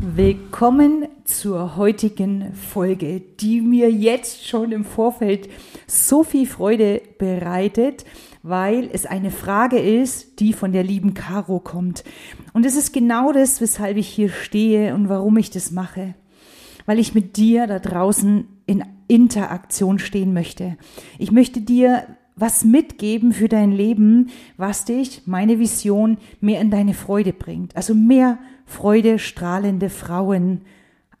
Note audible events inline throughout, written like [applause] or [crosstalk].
Willkommen zur heutigen Folge, die mir jetzt schon im Vorfeld so viel Freude bereitet, weil es eine Frage ist, die von der lieben Caro kommt. Und es ist genau das, weshalb ich hier stehe und warum ich das mache. Weil ich mit dir da draußen in Interaktion stehen möchte. Ich möchte dir was mitgeben für dein Leben, was dich, meine Vision, mehr in deine Freude bringt. Also mehr Freude strahlende Frauen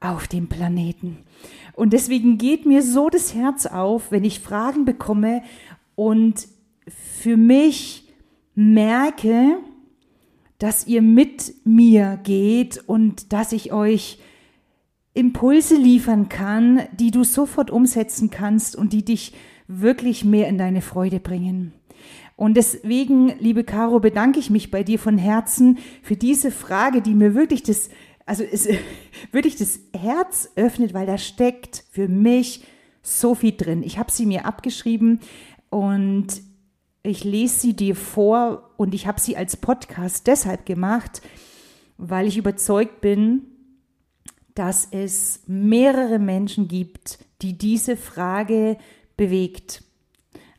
auf dem Planeten. Und deswegen geht mir so das Herz auf, wenn ich Fragen bekomme und für mich merke, dass ihr mit mir geht und dass ich euch Impulse liefern kann, die du sofort umsetzen kannst und die dich wirklich mehr in deine Freude bringen. Und deswegen, liebe Caro, bedanke ich mich bei dir von Herzen für diese Frage, die mir wirklich das, also es, [laughs] wirklich das Herz öffnet, weil da steckt für mich so viel drin. Ich habe sie mir abgeschrieben und ich lese sie dir vor und ich habe sie als Podcast deshalb gemacht, weil ich überzeugt bin, dass es mehrere Menschen gibt, die diese Frage bewegt.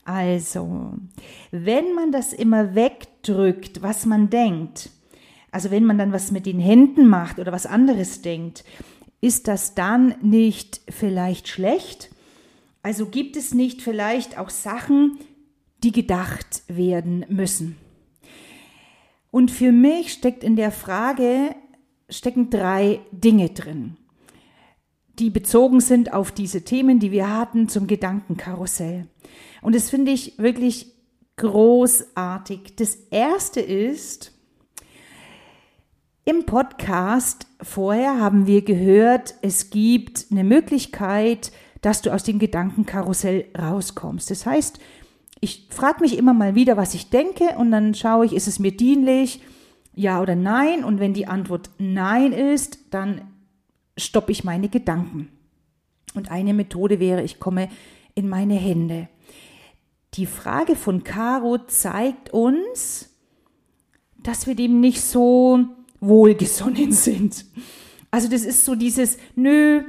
Also, wenn man das immer wegdrückt, was man denkt, also wenn man dann was mit den Händen macht oder was anderes denkt, ist das dann nicht vielleicht schlecht? Also gibt es nicht vielleicht auch Sachen, die gedacht werden müssen? Und für mich steckt in der Frage, stecken drei Dinge drin die bezogen sind auf diese Themen, die wir hatten zum Gedankenkarussell. Und das finde ich wirklich großartig. Das erste ist, im Podcast vorher haben wir gehört, es gibt eine Möglichkeit, dass du aus dem Gedankenkarussell rauskommst. Das heißt, ich frage mich immer mal wieder, was ich denke und dann schaue ich, ist es mir dienlich, ja oder nein? Und wenn die Antwort nein ist, dann stoppe ich meine Gedanken. Und eine Methode wäre, ich komme in meine Hände. Die Frage von Caro zeigt uns, dass wir dem nicht so wohlgesonnen [laughs] sind. Also das ist so dieses, nö,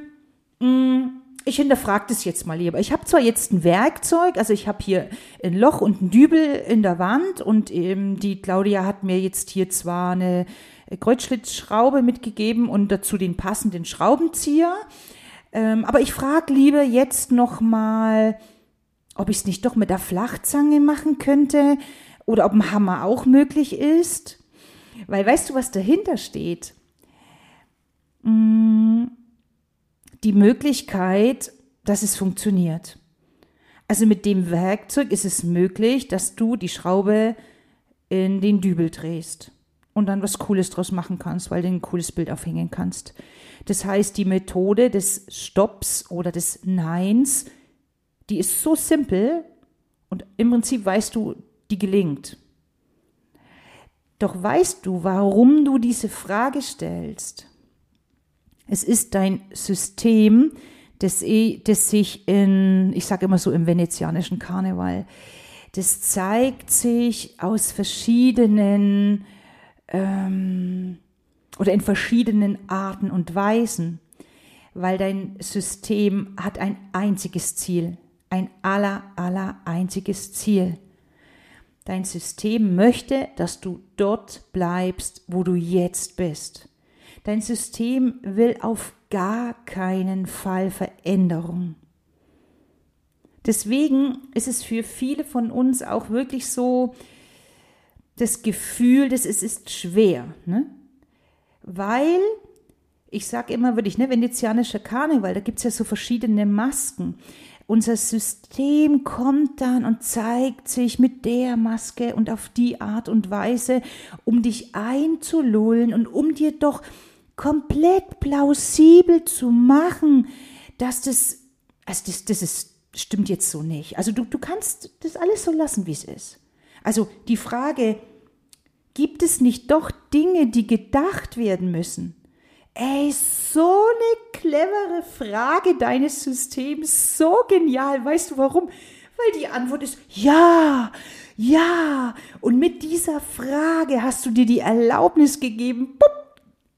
mh, mm, ich hinterfrage das jetzt mal lieber. Ich habe zwar jetzt ein Werkzeug, also ich habe hier ein Loch und ein Dübel in der Wand und ähm, die Claudia hat mir jetzt hier zwar eine Kreuzschlitzschraube mitgegeben und dazu den passenden Schraubenzieher. Ähm, aber ich frage lieber jetzt noch mal, ob ich es nicht doch mit der Flachzange machen könnte oder ob ein Hammer auch möglich ist. Weil weißt du, was dahinter steht? Mm, die Möglichkeit, dass es funktioniert. Also mit dem Werkzeug ist es möglich, dass du die Schraube in den Dübel drehst und dann was Cooles draus machen kannst, weil du ein cooles Bild aufhängen kannst. Das heißt, die Methode des Stopps oder des Neins, die ist so simpel und im Prinzip weißt du, die gelingt. Doch weißt du, warum du diese Frage stellst? Es ist dein System, das, eh, das sich in, ich sage immer so im venezianischen Karneval, das zeigt sich aus verschiedenen ähm, oder in verschiedenen Arten und Weisen, weil dein System hat ein einziges Ziel, ein aller, aller einziges Ziel. Dein System möchte, dass du dort bleibst, wo du jetzt bist. Dein System will auf gar keinen Fall Veränderung. Deswegen ist es für viele von uns auch wirklich so, das Gefühl, dass es ist schwer. Ne? Weil, ich sage immer wirklich, ne, venezianischer Karneval, da gibt es ja so verschiedene Masken. Unser System kommt dann und zeigt sich mit der Maske und auf die Art und Weise, um dich einzulullen und um dir doch komplett plausibel zu machen, dass das, also das, das ist, stimmt jetzt so nicht. Also du, du kannst das alles so lassen, wie es ist. Also die Frage, gibt es nicht doch Dinge, die gedacht werden müssen? Ey, so eine clevere Frage deines Systems, so genial. Weißt du warum? Weil die Antwort ist ja, ja. Und mit dieser Frage hast du dir die Erlaubnis gegeben,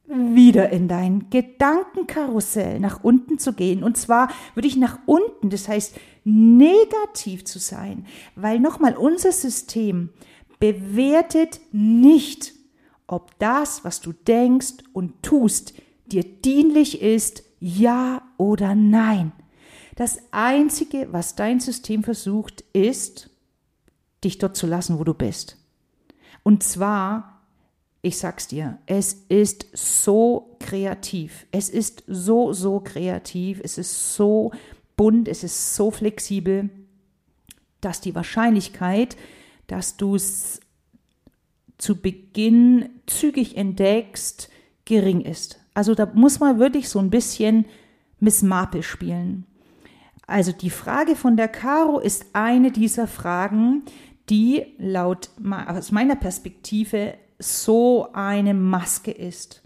wieder in dein Gedankenkarussell nach unten zu gehen. Und zwar würde ich nach unten, das heißt negativ zu sein, weil nochmal unser System bewertet nicht, ob das, was du denkst und tust, dir dienlich ist, ja oder nein. Das Einzige, was dein System versucht, ist, dich dort zu lassen, wo du bist. Und zwar, ich sag's dir, es ist so kreativ. Es ist so, so kreativ. Es ist so bunt. Es ist so flexibel, dass die Wahrscheinlichkeit, dass du es zu Beginn zügig entdeckst, gering ist. Also da muss man wirklich so ein bisschen Miss Marple spielen. Also die Frage von der Caro ist eine dieser Fragen, die laut aus meiner Perspektive so eine Maske ist.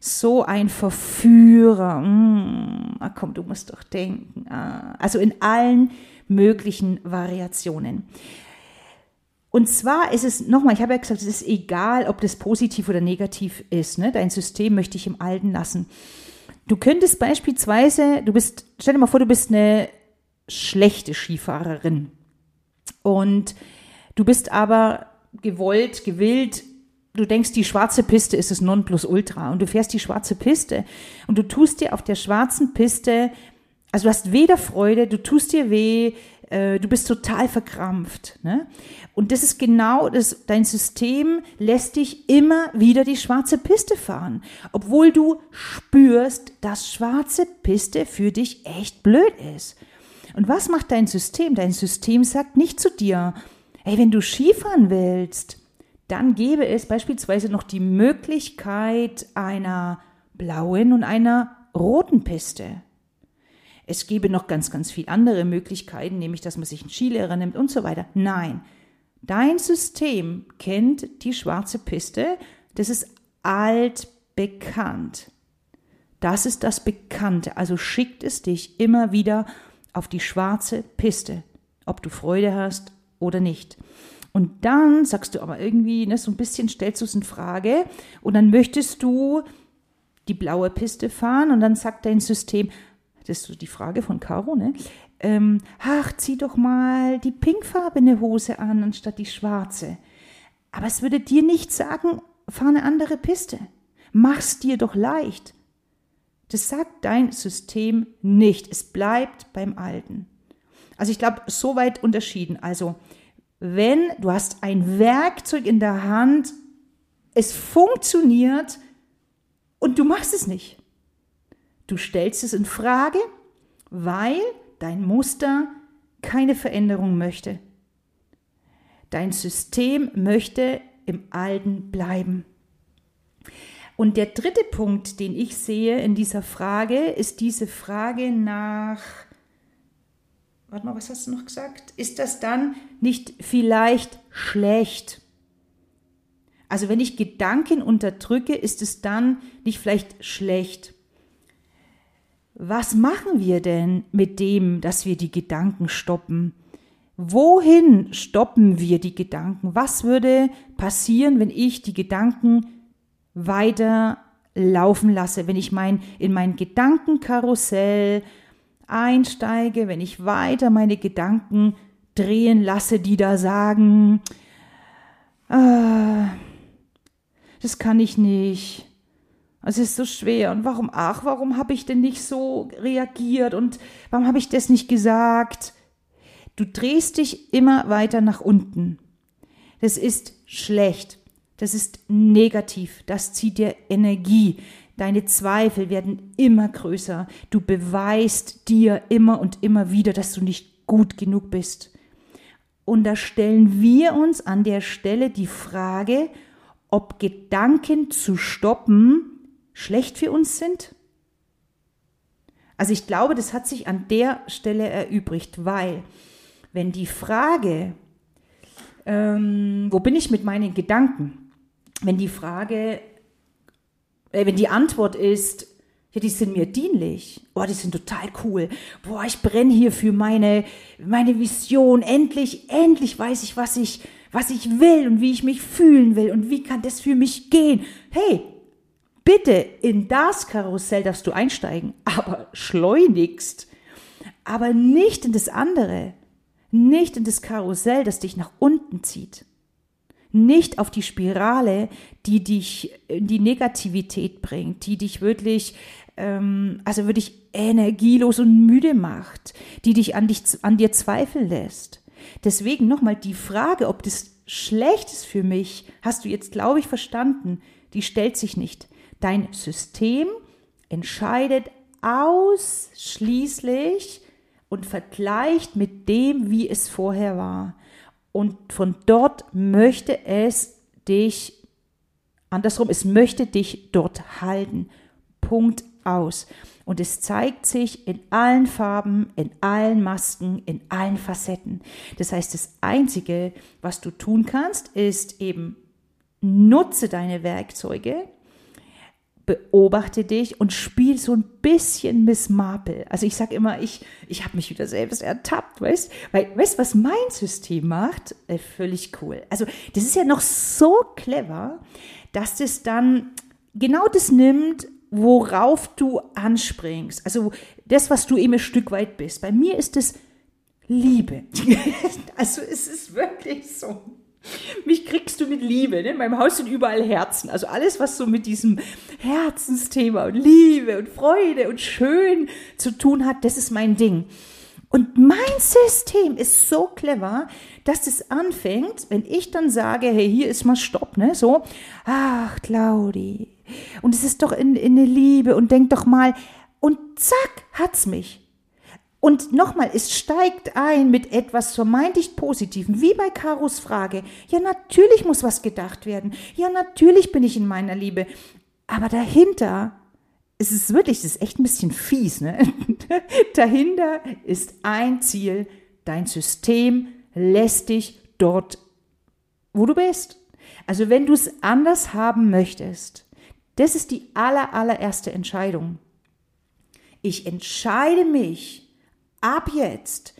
So ein Verführer. Mm, ah, komm, du musst doch denken. Ah, also in allen möglichen Variationen. Und zwar ist es, nochmal, ich habe ja gesagt, es ist egal, ob das positiv oder negativ ist. Ne? Dein System möchte ich im Alten lassen. Du könntest beispielsweise, du bist, stell dir mal vor, du bist eine schlechte Skifahrerin. Und du bist aber gewollt, gewillt, du denkst, die schwarze Piste ist das Nonplusultra und du fährst die schwarze Piste und du tust dir auf der schwarzen Piste, also du hast weder Freude, du tust dir weh, äh, du bist total verkrampft. Ne? Und das ist genau das, dein System lässt dich immer wieder die schwarze Piste fahren, obwohl du spürst, dass schwarze Piste für dich echt blöd ist. Und was macht dein System? Dein System sagt nicht zu dir, hey, wenn du Skifahren willst, dann gäbe es beispielsweise noch die Möglichkeit einer blauen und einer roten Piste. Es gäbe noch ganz, ganz viele andere Möglichkeiten, nämlich dass man sich einen Skilehrer nimmt und so weiter. Nein, dein System kennt die schwarze Piste, das ist altbekannt. Das ist das Bekannte, also schickt es dich immer wieder auf die schwarze Piste, ob du Freude hast oder nicht. Und dann sagst du aber irgendwie, ne, so ein bisschen stellst du es in Frage und dann möchtest du die blaue Piste fahren und dann sagt dein System, das ist so die Frage von Caro, ne? Ähm, ach, zieh doch mal die pinkfarbene Hose an anstatt die schwarze. Aber es würde dir nicht sagen, fahr eine andere Piste. Mach's dir doch leicht. Das sagt dein System nicht. Es bleibt beim Alten. Also ich glaube, so weit unterschieden. Also, wenn du hast ein Werkzeug in der Hand, es funktioniert und du machst es nicht. Du stellst es in Frage, weil dein Muster keine Veränderung möchte. Dein System möchte im Alten bleiben. Und der dritte Punkt, den ich sehe in dieser Frage, ist diese Frage nach, warte mal, was hast du noch gesagt? Ist das dann nicht vielleicht schlecht? Also wenn ich Gedanken unterdrücke, ist es dann nicht vielleicht schlecht? Was machen wir denn mit dem, dass wir die Gedanken stoppen? Wohin stoppen wir die Gedanken? Was würde passieren, wenn ich die Gedanken weiter laufen lasse, wenn ich mein, in mein Gedankenkarussell einsteige, wenn ich weiter meine Gedanken drehen lasse, die da sagen, ah, das kann ich nicht, es ist so schwer. Und warum, ach, warum habe ich denn nicht so reagiert und warum habe ich das nicht gesagt? Du drehst dich immer weiter nach unten. Das ist schlecht. Das ist negativ. Das zieht dir Energie. Deine Zweifel werden immer größer. Du beweist dir immer und immer wieder, dass du nicht gut genug bist. Und da stellen wir uns an der Stelle die Frage, ob Gedanken zu stoppen schlecht für uns sind? Also ich glaube, das hat sich an der Stelle erübrigt, weil wenn die Frage, ähm, wo bin ich mit meinen Gedanken, wenn die Frage, äh, wenn die Antwort ist, ja, die sind mir dienlich. Boah, die sind total cool. Boah, ich brenne hier für meine, meine Vision. Endlich, endlich weiß ich, was ich, was ich will und wie ich mich fühlen will und wie kann das für mich gehen. Hey, Bitte, in das Karussell darfst du einsteigen, aber schleunigst. Aber nicht in das andere. Nicht in das Karussell, das dich nach unten zieht. Nicht auf die Spirale, die dich in die Negativität bringt, die dich wirklich, ähm, also wirklich energielos und müde macht, die dich an, dich an dir zweifeln lässt. Deswegen nochmal die Frage, ob das schlecht ist für mich, hast du jetzt, glaube ich, verstanden. Die stellt sich nicht. Dein System entscheidet ausschließlich und vergleicht mit dem, wie es vorher war. Und von dort möchte es dich, andersrum, es möchte dich dort halten. Punkt aus. Und es zeigt sich in allen Farben, in allen Masken, in allen Facetten. Das heißt, das Einzige, was du tun kannst, ist eben nutze deine Werkzeuge, beobachte dich und spiel so ein bisschen Miss Marple. Also ich sage immer, ich, ich habe mich wieder selbst ertappt, weißt? Weil, weißt was mein System macht? Äh, völlig cool. Also das ist ja noch so clever, dass das dann genau das nimmt, worauf du anspringst. Also das, was du eben ein Stück weit bist. Bei mir ist es Liebe. [laughs] also es ist wirklich so. Mich kriegst du mit Liebe. Ne? In meinem Haus sind überall Herzen. Also alles, was so mit diesem Herzensthema und Liebe und Freude und Schön zu tun hat, das ist mein Ding. Und mein System ist so clever, dass es anfängt, wenn ich dann sage, hey, hier ist mal Stopp, ne? So, ach, Claudi. Und es ist doch in, in eine Liebe und denk doch mal, und zack, hat's mich. Und nochmal, es steigt ein mit etwas vermeintlich Positivem, wie bei Karos Frage. Ja, natürlich muss was gedacht werden. Ja, natürlich bin ich in meiner Liebe. Aber dahinter, es ist wirklich, es ist echt ein bisschen fies, ne? [laughs] dahinter ist ein Ziel. Dein System lässt dich dort, wo du bist. Also wenn du es anders haben möchtest, das ist die aller, allererste Entscheidung. Ich entscheide mich, ab jetzt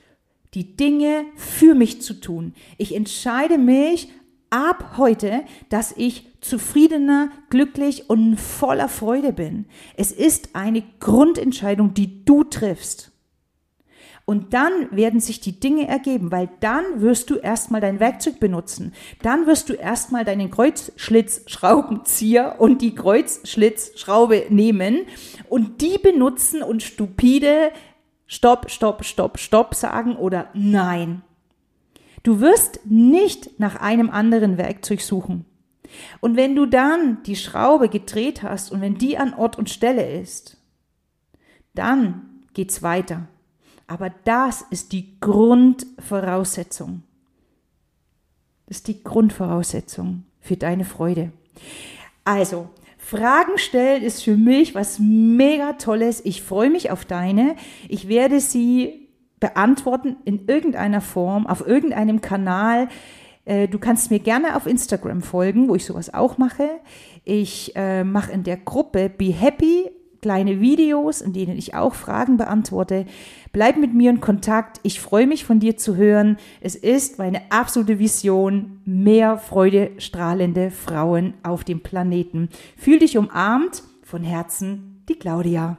die Dinge für mich zu tun. Ich entscheide mich ab heute, dass ich zufriedener, glücklich und voller Freude bin. Es ist eine Grundentscheidung, die du triffst. Und dann werden sich die Dinge ergeben, weil dann wirst du erstmal dein Werkzeug benutzen. Dann wirst du erstmal deinen Kreuzschlitzschraubenzieher und die Kreuzschlitzschraube nehmen und die benutzen und stupide Stopp, Stopp, Stopp, Stopp sagen oder Nein. Du wirst nicht nach einem anderen Werkzeug suchen. Und wenn du dann die Schraube gedreht hast und wenn die an Ort und Stelle ist, dann geht's weiter. Aber das ist die Grundvoraussetzung. Das ist die Grundvoraussetzung für deine Freude. Also, Fragen stellen ist für mich was mega Tolles. Ich freue mich auf deine. Ich werde sie beantworten in irgendeiner Form, auf irgendeinem Kanal. Äh, du kannst mir gerne auf Instagram folgen, wo ich sowas auch mache. Ich äh, mache in der Gruppe Be Happy kleine Videos, in denen ich auch Fragen beantworte. Bleib mit mir in Kontakt. Ich freue mich von dir zu hören. Es ist meine absolute Vision, mehr freudestrahlende Frauen auf dem Planeten. Fühl dich umarmt. Von Herzen, die Claudia.